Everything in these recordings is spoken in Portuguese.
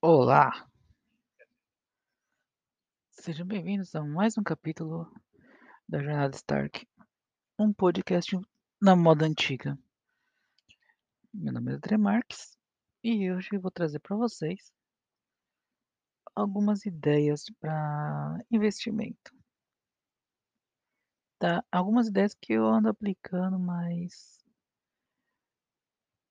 Olá, sejam bem-vindos a mais um capítulo da Jornada Stark, um podcast na moda antiga. Meu nome é André Marques e hoje eu vou trazer para vocês algumas ideias para investimento. Tá? Algumas ideias que eu ando aplicando, mas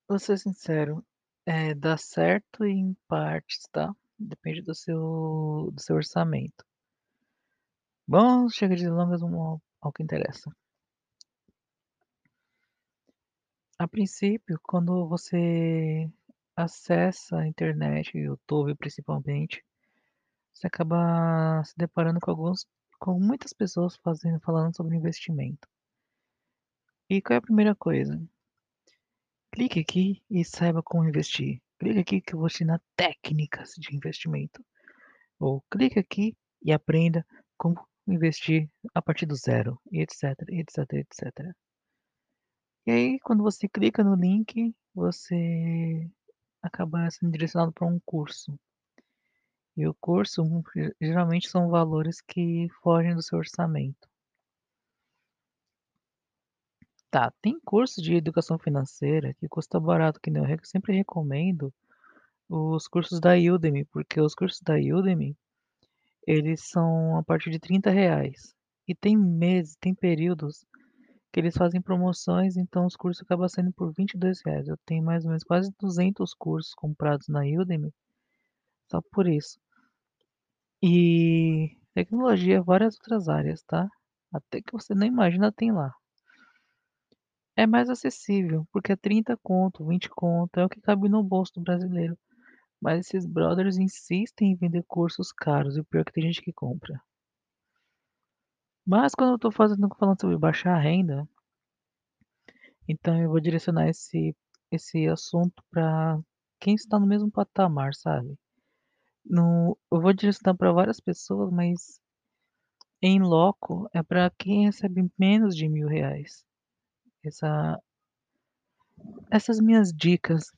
vou ser sincero, é, dá certo em partes, tá? Depende do seu, do seu orçamento. Bom, chega de delongas, vamos ao que interessa. A princípio, quando você acessa a internet, YouTube principalmente, você acaba se deparando com alguns com muitas pessoas fazendo falando sobre investimento. E qual é a primeira coisa? Clique aqui e saiba como investir. Clique aqui que eu vou ensinar técnicas de investimento. Ou clique aqui e aprenda como investir a partir do zero, etc, etc, etc. E aí, quando você clica no link, você acaba sendo direcionado para um curso. E o curso, geralmente são valores que fogem do seu orçamento. Tá, tem curso de educação financeira que custa barato, que nem eu sempre recomendo os cursos da Udemy, porque os cursos da Udemy, eles são a partir de 30 reais. E tem meses, tem períodos que eles fazem promoções, então os cursos acabam sendo por 22 reais. Eu tenho mais ou menos quase 200 cursos comprados na Udemy, só por isso. E tecnologia, várias outras áreas, tá? Até que você nem imagina tem lá. É mais acessível, porque é 30 conto, 20 conto, é o que cabe no bolso do brasileiro. Mas esses brothers insistem em vender cursos caros, e o pior é que tem gente que compra. Mas quando eu tô fazendo, falando sobre baixar renda, então eu vou direcionar esse, esse assunto para quem está no mesmo patamar, sabe? No, eu vou direcionar para várias pessoas, mas em loco é para quem recebe menos de mil reais. Essa, essas minhas dicas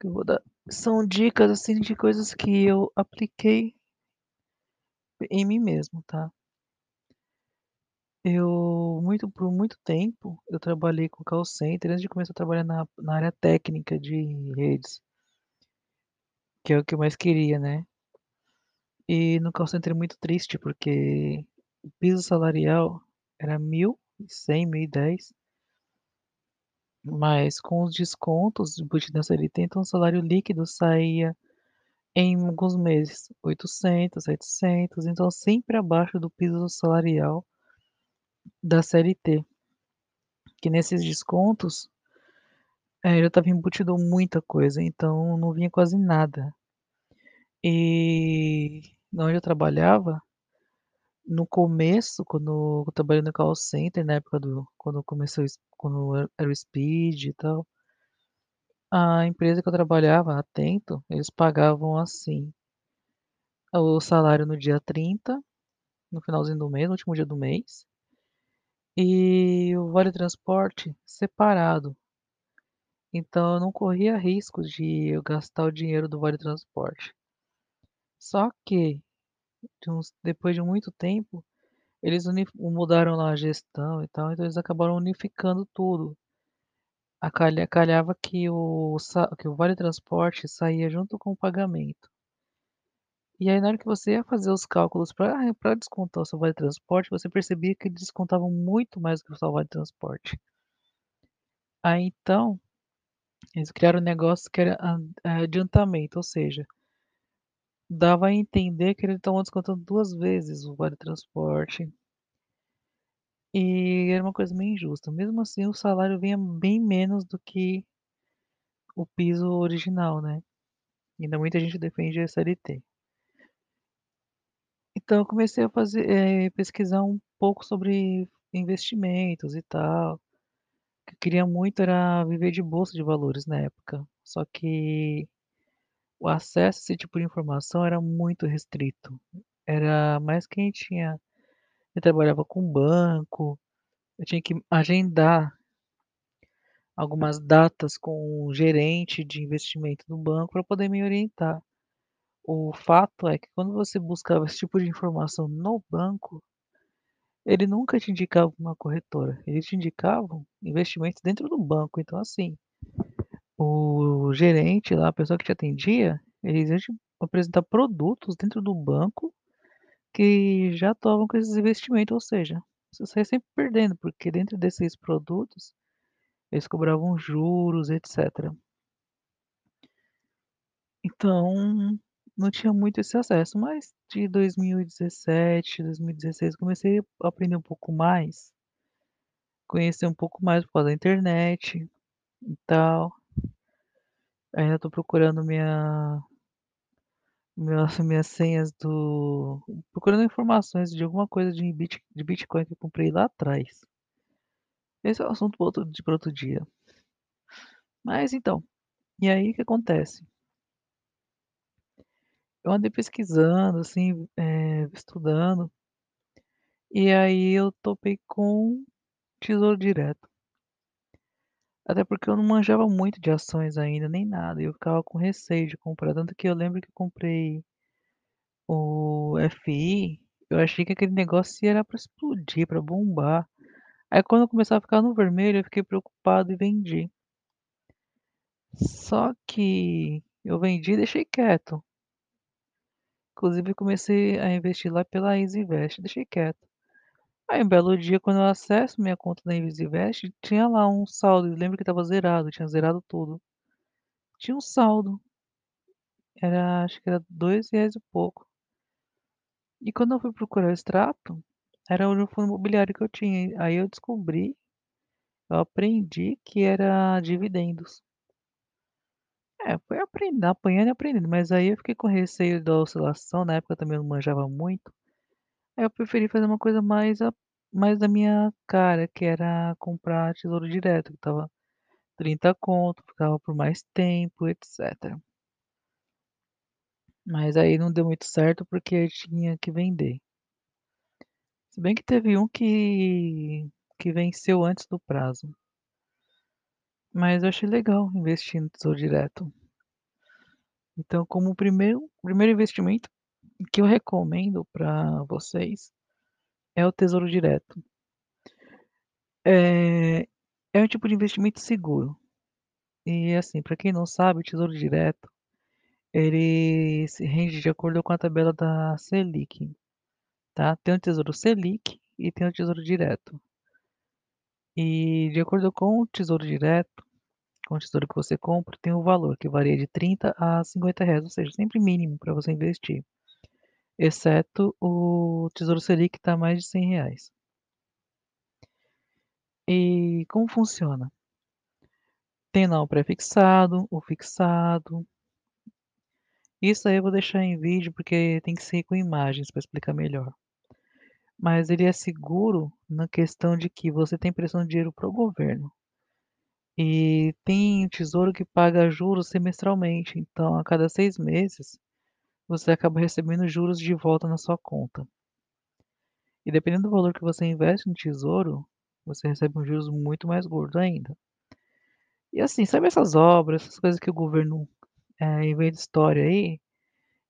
que eu vou dar são dicas assim de coisas que eu apliquei em mim mesmo, tá? Eu muito por muito tempo eu trabalhei com call center antes de começar a trabalhar na, na área técnica de redes, que é o que eu mais queria, né? E no call center é muito triste porque o piso salarial era mil cem, mil e dez, mas com os descontos embutidos na CLT, então o salário líquido saía em alguns meses 800, 700, então sempre abaixo do piso salarial da CLT. Que nesses descontos é, já estava embutido muita coisa, então não vinha quase nada. E onde eu trabalhava, no começo, quando eu trabalhei no call center, na época do quando começou, quando era o Speed e tal, a empresa que eu trabalhava, Atento, eles pagavam assim, o salário no dia 30, no finalzinho do mês, no último dia do mês, e o vale transporte separado. Então eu não corria risco de eu gastar o dinheiro do vale transporte. Só que de uns, depois de muito tempo, eles mudaram lá a gestão e tal, então eles acabaram unificando tudo. A calha, calhava que o, que o vale transporte saía junto com o pagamento. E aí na hora que você ia fazer os cálculos para ah, descontar o seu vale transporte, você percebia que descontavam muito mais do que o seu vale transporte. Aí então, eles criaram um negócio que era adiantamento, ou seja, dava a entender que eles estavam descontando duas vezes o vale transporte. E era uma coisa meio injusta. Mesmo assim, o salário vinha bem menos do que o piso original, né? Ainda muita gente defende a SLT. Então eu comecei a fazer, é, pesquisar um pouco sobre investimentos e tal. O que eu queria muito era viver de bolsa de valores na época. Só que o acesso a esse tipo de informação era muito restrito. Era mais quem tinha. Eu trabalhava com banco, eu tinha que agendar algumas datas com o gerente de investimento do banco para poder me orientar. O fato é que quando você buscava esse tipo de informação no banco, ele nunca te indicava uma corretora, ele te indicavam investimentos dentro do banco. Então, assim, o gerente lá, a pessoa que te atendia, eles iam te apresentar produtos dentro do banco que já atuavam com esses investimentos, ou seja, você saía sempre perdendo, porque dentro desses produtos eles cobravam juros, etc. Então, não tinha muito esse acesso, mas de 2017, 2016 comecei a aprender um pouco mais, conhecer um pouco mais por causa da internet e tal. Ainda tô procurando minha minhas minhas senhas do procurando informações de alguma coisa de bit de Bitcoin que eu comprei lá atrás. Esse é um assunto para outro outro dia. Mas então, e aí o que acontece? Eu andei pesquisando, assim, eh, estudando, e aí eu topei com Tesouro Direto. Até porque eu não manjava muito de ações ainda, nem nada, e eu ficava com receio de comprar, tanto que eu lembro que eu comprei o FI, eu achei que aquele negócio era para explodir, para bombar. Aí quando começou a ficar no vermelho, eu fiquei preocupado e vendi. Só que eu vendi e deixei quieto. Inclusive comecei a investir lá pela EasyInvest, deixei quieto. Aí um belo dia, quando eu acesso minha conta da EasyInvest, tinha lá um saldo, eu lembro que estava zerado, tinha zerado tudo. Tinha um saldo, era acho que era dois reais e pouco. E quando eu fui procurar o extrato, era o fundo imobiliário que eu tinha. Aí eu descobri, eu aprendi que era dividendos. É, foi aprendendo, apanhando e aprendendo, mas aí eu fiquei com receio da oscilação, na época eu também não manjava muito. Aí eu preferi fazer uma coisa mais a mais da minha cara, que era comprar tesouro direto, que estava 30 conto, ficava por mais tempo, etc. Mas aí não deu muito certo porque tinha que vender. Se bem que teve um que que venceu antes do prazo. Mas eu achei legal investir no tesouro direto. Então, como primeiro primeiro investimento que eu recomendo para vocês é o tesouro direto. É é um tipo de investimento seguro. E assim, para quem não sabe, o tesouro direto, ele se rende de acordo com a tabela da Selic, tá? Tem o tesouro Selic e tem o tesouro direto. E de acordo com o tesouro direto, com o tesouro que você compra, tem o valor que varia de 30 a 50 reais, ou seja, sempre mínimo para você investir. Exceto o tesouro Selic que está mais de 100 reais. E como funciona? Tem lá o pré-fixado, o fixado. Isso aí eu vou deixar em vídeo porque tem que ser com imagens para explicar melhor. Mas ele é seguro na questão de que você tem pressão de dinheiro para o governo. E tem tesouro que paga juros semestralmente, então a cada seis meses você acaba recebendo juros de volta na sua conta. E dependendo do valor que você investe no tesouro, você recebe um juros muito mais gordo ainda. E assim, sabe essas obras, essas coisas que o governo é, inventa história aí?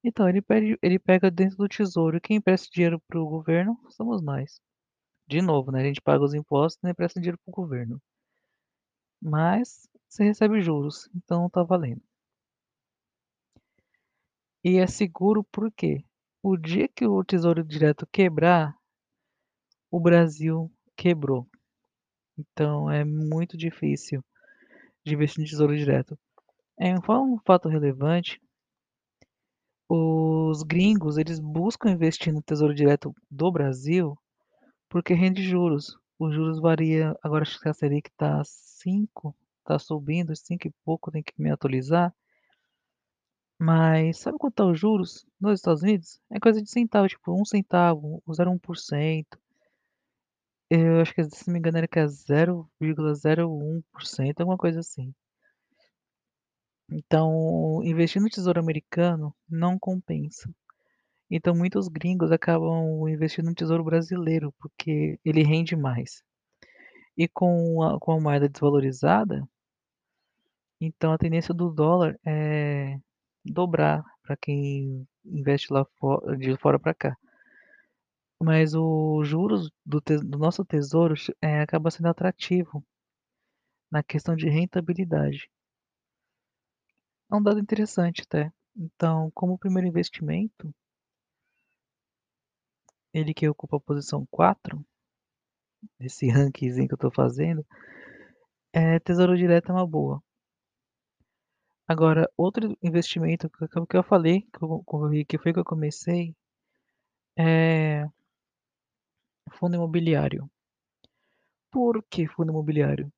Então, ele, pede, ele pega dentro do tesouro. Quem empresta dinheiro para o governo somos nós. De novo, né? A gente paga os impostos e empresta dinheiro para o governo. Mas você recebe juros, então tá valendo. E é seguro porque o dia que o Tesouro Direto quebrar, o Brasil quebrou. Então é muito difícil de investir no Tesouro Direto. É um fato relevante. Os gringos, eles buscam investir no Tesouro Direto do Brasil porque rende juros. Os juros varia, agora acho que a Selic está 5, está subindo, 5 e pouco, tem que me atualizar. Mas sabe quanto tá os juros nos Estados Unidos? É coisa de centavo, tipo um centavo, 0,1%. Eu acho que, se não me engano, era que é 0,01%, alguma coisa assim. Então, investir no tesouro americano não compensa. Então, muitos gringos acabam investindo no tesouro brasileiro, porque ele rende mais. E com a, com a moeda desvalorizada, Então a tendência do dólar é dobrar para quem investe lá fo de fora para cá. Mas os juros do do nosso tesouro eh, acaba sendo atrativo na questão de rentabilidade. É um dado interessante até. Então, como primeiro investimento ele que ocupa a posição 4 nesse rankingzinho que eu tô fazendo, eh, tesouro direto é uma boa. Agora, outro investimento que que que eu falei, que eu que foi que eu comecei, é fundo imobiliário. Por que fundo imobiliário?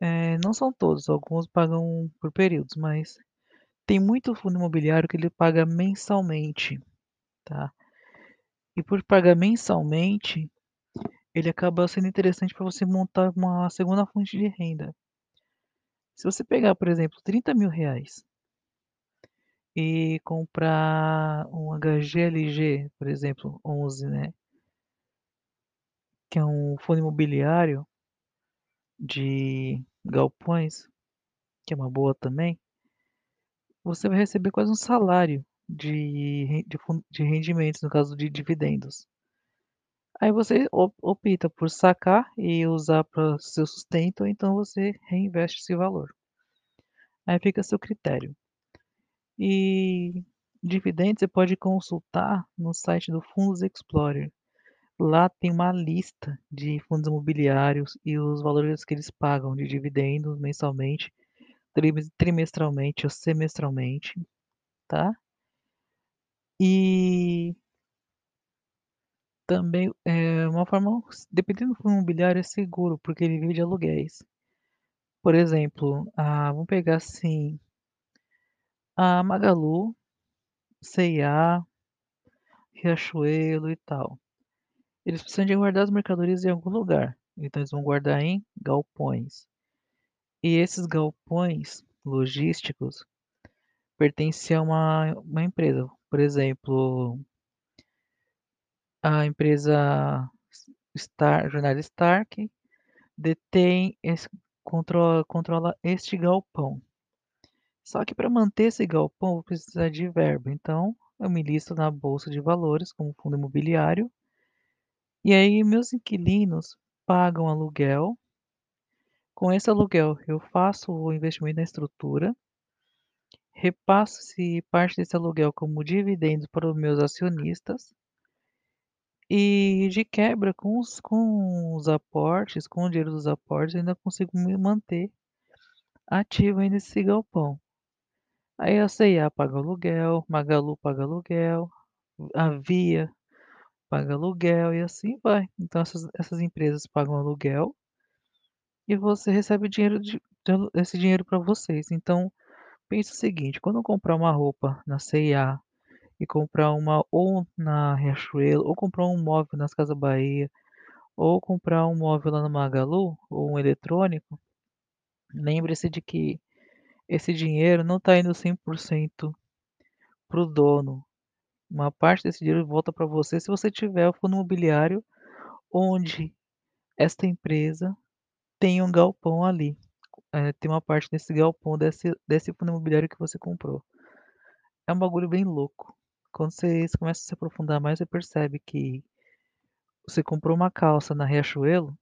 Eh, não são todos, alguns pagam por períodos, mas tem muito fundo imobiliário que ele paga mensalmente, tá. E por pagar mensalmente, ele acaba sendo interessante para você montar uma segunda fonte de renda. Se você pegar, por exemplo, R$30.000 e comprar um HGLG, por exemplo, 11, né, que é um fundo imobiliário de galpões, que é uma boa também, você vai receber quase um salário de de de rendimentos, no caso de dividendos. Aí você op opta por sacar e usar para seu sustento ou então você reinveste esse valor. Aí fica a seu critério. E dividendos você pode consultar no site do Fundos Explorer. Lá tem uma lista de fundos imobiliários e os valores que eles pagam de dividendos mensalmente, trimes trimestralmente ou semestralmente, tá. E também, eh, uma forma dependendo do imobiliário é seguro, porque ele vive de aluguéis. Por exemplo, ah, vamos pegar assim a Magalu, C&A, Riachuelo e tal. Eles precisam de guardar as mercadorias em algum lugar, então eles vão guardar em galpões. E esses galpões logísticos pertencem a uma uma empresa, por exemplo a empresa Star Jornada Stark detém controla controla este galpão. Só que para manter esse galpão vou precisar de verba, então eu me listo na bolsa de valores como fundo imobiliário e aí meus inquilinos pagam aluguel. Com esse aluguel eu faço o investimento na estrutura repasso-se parte desse aluguel como dividendos para os meus acionistas e de quebra com os com os aportes, com o dinheiro dos aportes, eu ainda consigo me manter ativo aí nesse galpão. Aí a C&A paga aluguel, Magalu paga aluguel, a Via paga aluguel e assim vai. Então essas essas empresas pagam aluguel e você recebe dinheiro de esse dinheiro para vocês. Então, pense o seguinte, quando eu comprar uma roupa na C&A e comprar uma ou na Riachuelo, ou comprar um móvel nas Casas Bahia, ou comprar um móvel lá no Magalu, ou um eletrônico, lembre-se de que esse dinheiro não está indo 100% para o dono. Uma parte desse dinheiro volta para você se você tiver o fundo imobiliário onde esta empresa tem um galpão ali. Eh, tem uma parte desse galpão desse desse fundo imobiliário que você comprou. É um bagulho bem louco. Quando vocês começam a se aprofundar mais, você percebe que você comprou uma calça na Riachuelo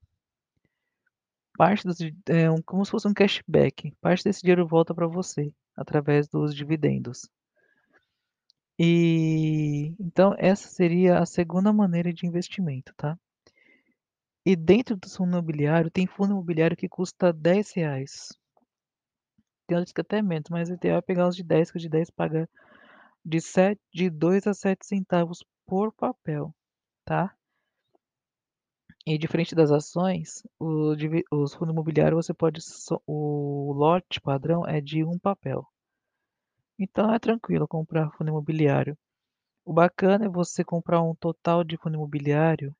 parte desse é um como se fosse um cashback, parte desse dinheiro volta para você, através dos dividendos. E, então essa seria a segunda maneira de investimento, tá. E dentro do fundo imobiliário, tem fundo imobiliário que custa R$10. Tem outros que até menos, mas o ideal é pegar os de 10, que os de 10 paga de set de 2 a 7 centavos por papel, tá. E diferente das ações, o os fundo imobiliário você pode o lote padrão é de 1 papel. Então é tranquilo comprar fundo imobiliário. O bacana é você comprar um total de fundo imobiliário,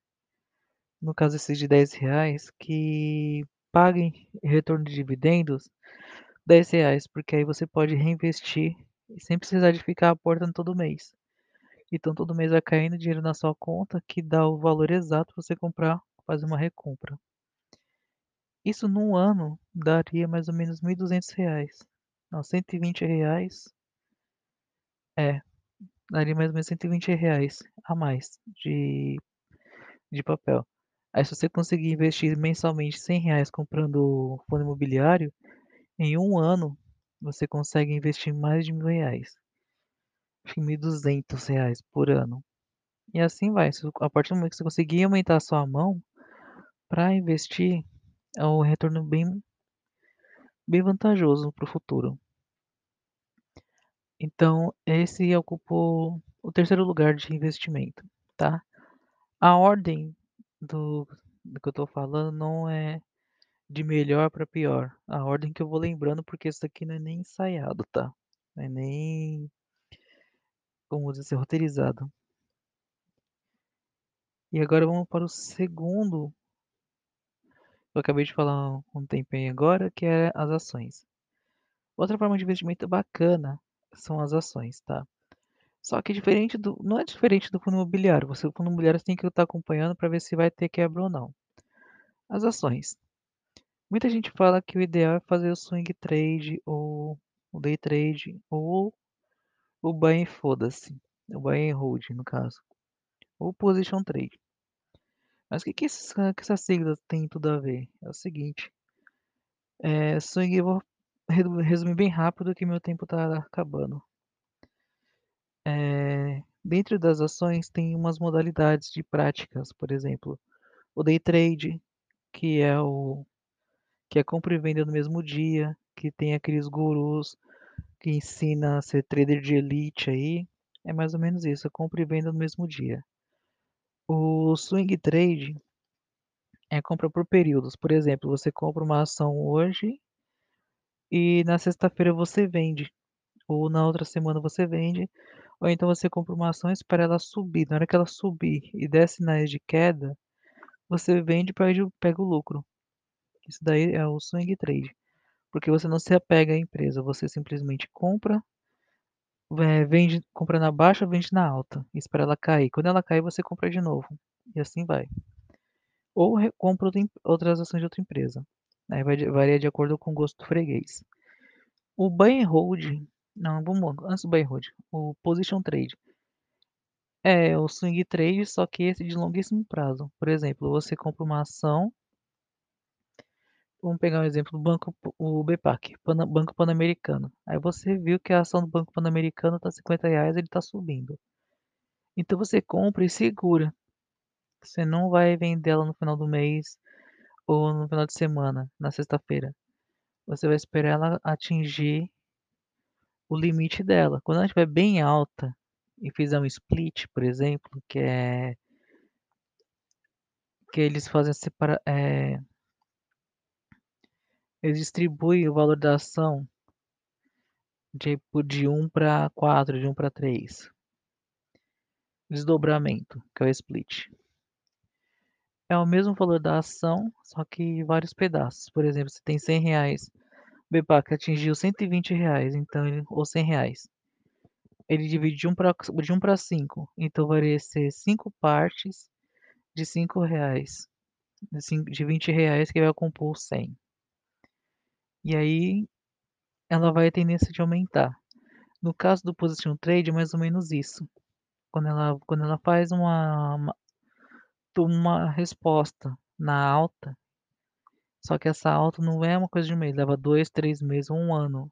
no caso esses de R$10, que paguem retorno de dividendos R$10, porque aí você pode reinvestir sem precisar de ficar aportando todo mês. Então todo mês vai caindo dinheiro na sua conta que dá o valor exato para você comprar, fazer uma recompra. Isso num ano daria mais ou menos R$1.200. Não, R$120. É, daria mais ou menos R$120 a mais de de papel. Aí se você conseguir investir mensalmente R$100 comprando fundo imobiliário, em um ano você consegue investir mais de R$1.000. Acho que R$1.200 por ano. E assim vai, a partir do momento que você conseguir aumentar a sua mão para investir, é um retorno bem bem vantajoso para o futuro. Então, esse ocupou o terceiro lugar de investimento, tá? A ordem do, do que eu tô falando não é de melhor para pior. A ordem que eu vou lembrando, porque isso aqui não é nem ensaiado, tá? Não é nem, como dizer, roteirizado. E agora vamos para o segundo. Eu acabei de falar um tempinho agora, que é as ações. Outra forma de investimento bacana são as ações, tá? Só que diferente do, não é diferente do fundo imobiliário. Você, o fundo imobiliário você tem que estar acompanhando para ver se vai ter quebra ou não. As ações. Muita gente fala que o ideal é fazer o swing trade ou o day trade ou o buy and foda-se, o buy and hold no caso, ou position trade. Mas o que, que, essa, que essa sigla tem tudo a ver? É o seguinte, é, swing eu vou resumir bem rápido que meu tempo está acabando. É, dentro das ações tem umas modalidades de práticas, por exemplo, o day trade, que é o que é compra e venda no mesmo dia, que tem aqueles gurus que ensina a ser trader de elite aí, é mais ou menos isso, é compra e venda no mesmo dia. O swing trade é compra por períodos, por exemplo, você compra uma ação hoje e na sexta-feira você vende, ou na outra semana você vende, ou então você compra uma ação e espera ela subir, na hora que ela subir e der sinais de queda, você vende e pega o lucro. Isso daí é o swing trade, porque você não se apega à empresa, você simplesmente compra, é, vende, compra na baixa, vende na alta, espera ela cair. Quando ela cair, você compra de novo e assim vai. Ou compra outras ações de outra empresa. Aí vai, varia de acordo com o gosto do freguês. O buy and hold, não, vamos antes do buy and hold, o position trade. É o swing trade, só que esse de longuíssimo prazo. Por exemplo, você compra uma ação Vamos pegar um exemplo do banco, o BPAC, Banco Pan-Americano. Aí você viu que a ação do Banco Pan-Americano está 50 reais, ele está subindo. Então você compra e segura. Você não vai vender ela no final do mês ou no final de semana, na sexta-feira. Você vai esperar ela atingir o limite dela. Quando ela estiver bem alta e fizer um split, por exemplo, que é que eles fazem separa, é, eles distribuem o valor da ação tipo de 1 para 4, de 1 para 3. Desdobramento, que é o split. É o mesmo valor da ação, só que vários pedaços. Por exemplo, se tem 100 reais, o BPAC atingiu 120 reais, então ou 100 reais. Ele divide de 1 para de 1 para 5, então vai ser 5 partes de 5 reais, de, 5, de 20 reais que vai compor 100. E aí ela vai a tendência de aumentar. No caso do position trade, é mais ou menos isso. Quando ela, quando ela faz uma, uma, uma resposta na alta, só que essa alta não é uma coisa de um mês, leva dois, três meses, um ano.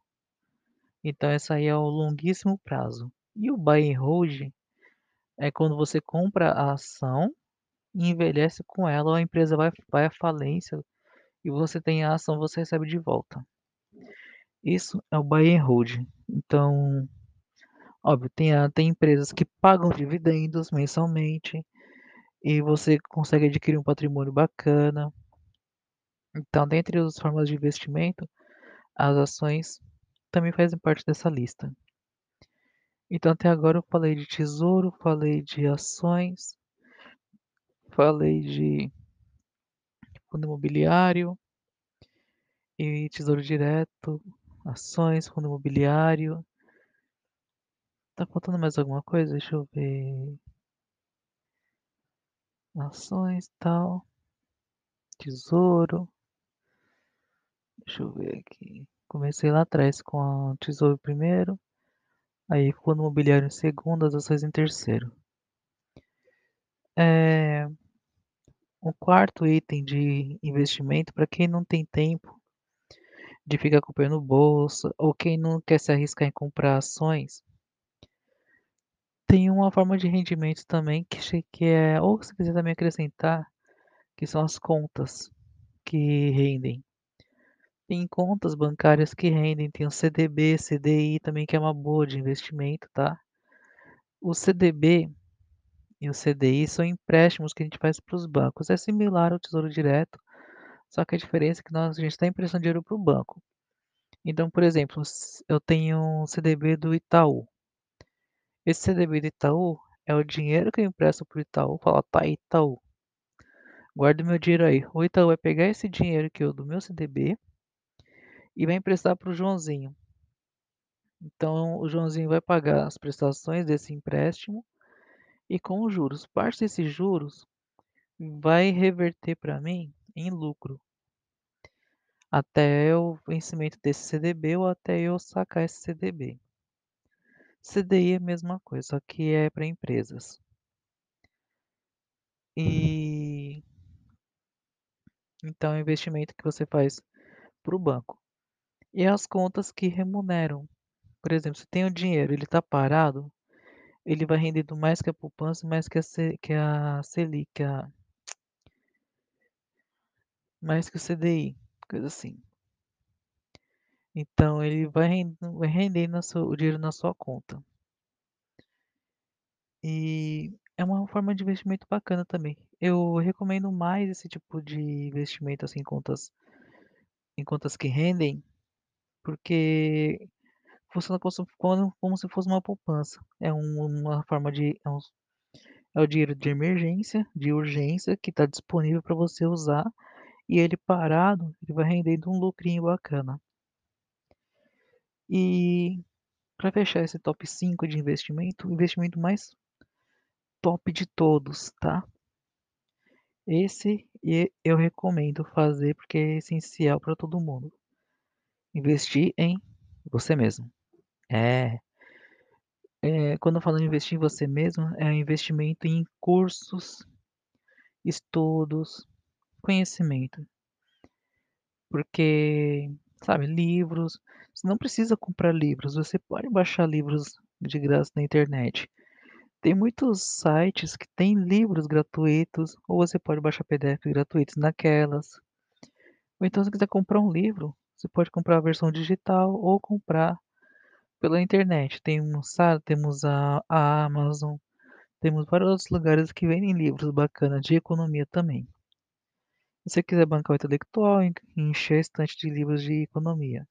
Então essa aí é o longuíssimo prazo. E o buy and hold é quando você compra a ação e envelhece com ela, ou a empresa vai, vai à falência e você tem a ação, você recebe de volta. Isso é o buy and hold. Então, óbvio, tem, tem empresas que pagam dividendos mensalmente e você consegue adquirir um patrimônio bacana. Então, dentre as formas de investimento, as ações também fazem parte dessa lista. Então, até agora eu falei de tesouro, falei de ações, falei de fundo imobiliário e tesouro direto, ações, fundo imobiliário. Tá faltando mais alguma coisa? Deixa eu ver. Ações, tal. Tesouro. Deixa eu ver aqui. Comecei lá atrás com a Tesouro primeiro, aí Fundo Imobiliário em segundo, as ações em terceiro. É, o quarto item de investimento, para quem não tem tempo de ficar comprando bolsa, ou quem não quer se arriscar em comprar ações, tem uma forma de rendimento também que, que é, ou se quiser também acrescentar, que são as contas que rendem. Tem contas bancárias que rendem, tem o CDB, CDI também, que é uma boa de investimento, tá? O CDB e o CDI são empréstimos que a gente faz para os bancos. É similar ao Tesouro Direto, só que a diferença é que nós, a gente está emprestando dinheiro para o banco. Então, por exemplo, eu tenho um CDB do Itaú. Esse CDB do Itaú é o dinheiro que eu empresto para o Itaú, fala, tá, Itaú, guarda meu dinheiro aí. O Itaú vai pegar esse dinheiro que eu do meu CDB e vai emprestar para o Joãozinho. Então, o Joãozinho vai pagar as prestações desse empréstimo e com os juros. Parte desses juros vai reverter para mim em lucro até o vencimento desse CDB ou até eu sacar esse CDB. CDI é a mesma coisa, só que é para empresas. E então é um investimento que você faz para o banco. E as contas que remuneram. Por exemplo, se tem o dinheiro, ele está parado, ele vai rendendo mais que a poupança, mais que a, C, que a Selic, a, mais que o CDI, coisa assim. Então ele vai rendendo, o dinheiro na sua conta. E é uma forma de investimento bacana também. Eu recomendo mais esse tipo de investimento assim, em contas, em contas que rendem, porque funciona como se, como- se fosse uma poupança. É um- uma forma de. É, um- é o dinheiro de emergência, de urgência, que está disponível para você usar, e ele parado, ele vai rendendo um lucrinho bacana. E para fechar esse top 5 de investimento, o investimento mais top de todos, tá? Esse eu recomendo fazer porque é essencial para todo mundo. Investir em você mesmo. É, é, quando eu falo em investir em você mesmo, é um investimento em cursos, estudos, conhecimento. Porque, sabe, livros, você não precisa comprar livros, você pode baixar livros de graça na internet. Tem muitos sites que têm livros gratuitos, ou você pode baixar PDF gratuitos naquelas. Ou então, se quiser comprar um livro, você pode comprar a versão digital ou comprar pela internet. Tem site, temos a, a Amazon, temos vários outros lugares que vendem livros bacanas de economia também. Se você quiser bancar o intelectual, en- encher a estante de livros de economia.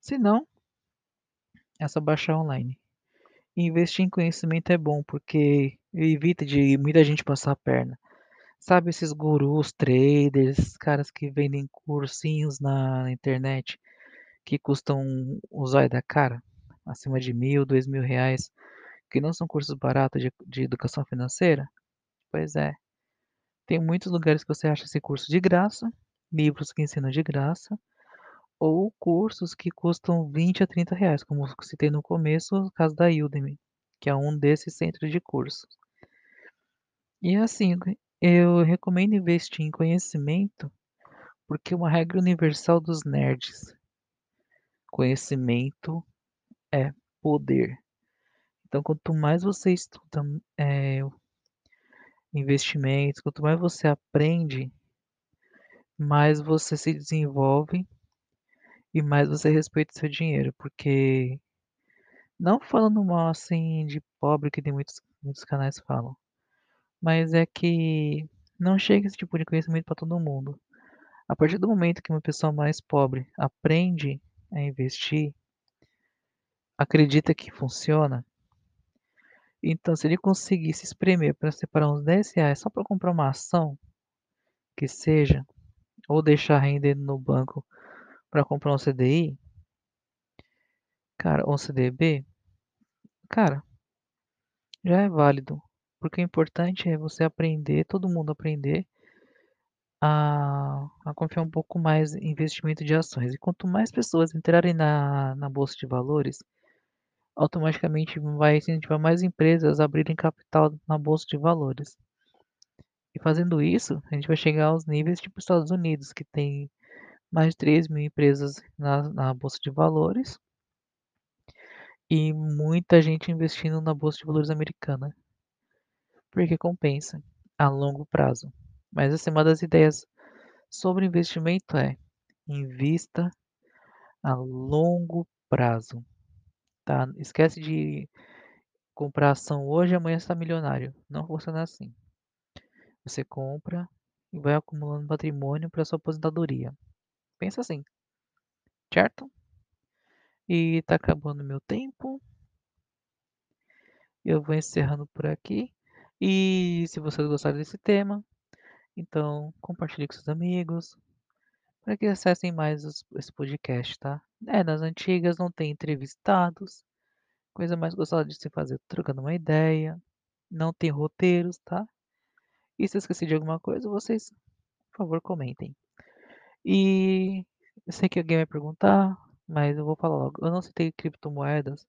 Se não, é só baixar online. Investir em conhecimento é bom porque evita de muita gente passar a perna. Sabe esses gurus, traders, caras que vendem cursinhos na internet que custam o zóio da cara, acima de mil, dois mil reais, que não são cursos baratos de, de educação financeira? Pois é, tem muitos lugares que você acha esse curso de graça, livros que ensinam de graça, ou cursos que custam 20 a 30 reais, como citei no começo, o caso da Udemy, que é um desses centros de cursos. E assim, eu recomendo investir em conhecimento porque é uma regra universal dos nerds. Conhecimento é poder. Então, quanto mais você estuda é, investimentos, quanto mais você aprende, mais você se desenvolve e mais você respeita o seu dinheiro. Porque, não falando mal assim de pobre, que tem muitos, muitos canais falam, mas é que não chega esse tipo de conhecimento para todo mundo. A partir do momento que uma pessoa mais pobre aprende a investir, acredita que funciona, então se ele conseguir se espremer para separar uns 10 reais só para comprar uma ação, que seja, ou deixar rendendo no banco para comprar um CDI, cara, ou um CDB, cara, já é válido. Porque o importante é você aprender, todo mundo aprender a, a confiar um pouco mais em investimento de ações. E quanto mais pessoas entrarem na, na bolsa de valores, automaticamente vai incentivar mais empresas a abrirem capital na bolsa de valores. E fazendo isso, a gente vai chegar aos níveis tipo Estados Unidos, que tem mais de 3 mil empresas na, na bolsa de valores e muita gente investindo na bolsa de valores americana, porque compensa a longo prazo. Mas é uma das ideias sobre investimento é invista a longo prazo, tá? Esquece de comprar ação hoje amanhã está milionário. Não funciona assim. Você compra e vai acumulando patrimônio para sua aposentadoria. Pensa assim, certo? E tá acabando meu tempo. Eu vou encerrando por aqui. E se vocês gostaram desse tema, então compartilhe com seus amigos para que acessem mais os, esse podcast, tá? É, nas antigas não tem entrevistados, coisa mais gostosa de se fazer trocando uma ideia, não tem roteiros, tá? E se eu esqueci de alguma coisa, vocês, por favor, comentem. E eu sei que alguém vai perguntar, mas eu vou falar logo. Eu não citei criptomoedas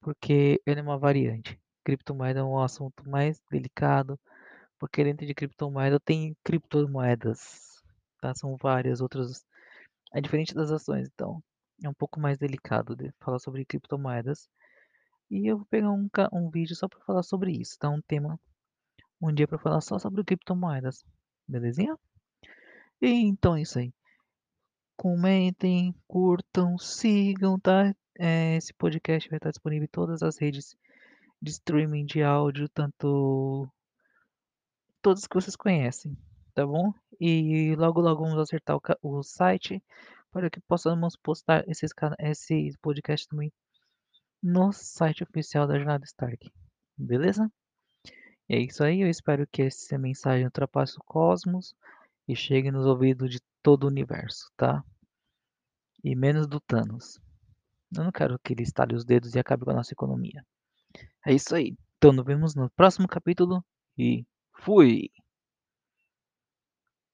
porque ele é uma variante. Criptomoeda é um assunto mais delicado, porque dentro de criptomoeda tem criptomoedas, tá? São várias outras. É diferente das ações, então é um pouco mais delicado de falar sobre criptomoedas. E eu vou pegar um, um vídeo só para falar sobre isso, tá? Um tema, um dia para falar só sobre criptomoedas, belezinha? E então é isso aí. Comentem, curtam, sigam, tá? É, esse podcast vai estar disponível em todas as redes de streaming de áudio, tanto todas que vocês conhecem, tá bom? E logo logo vamos acertar o, o site para que possamos postar esses, esse podcast também no site oficial da Jornada Stark, beleza? E é isso aí, eu espero que essa mensagem ultrapasse o cosmos e chegue nos ouvidos de todo o universo, tá? E menos do Thanos. Eu não quero que ele estale os dedos e acabe com a nossa economia. É isso aí. Então nos vemos no próximo capítulo e fui!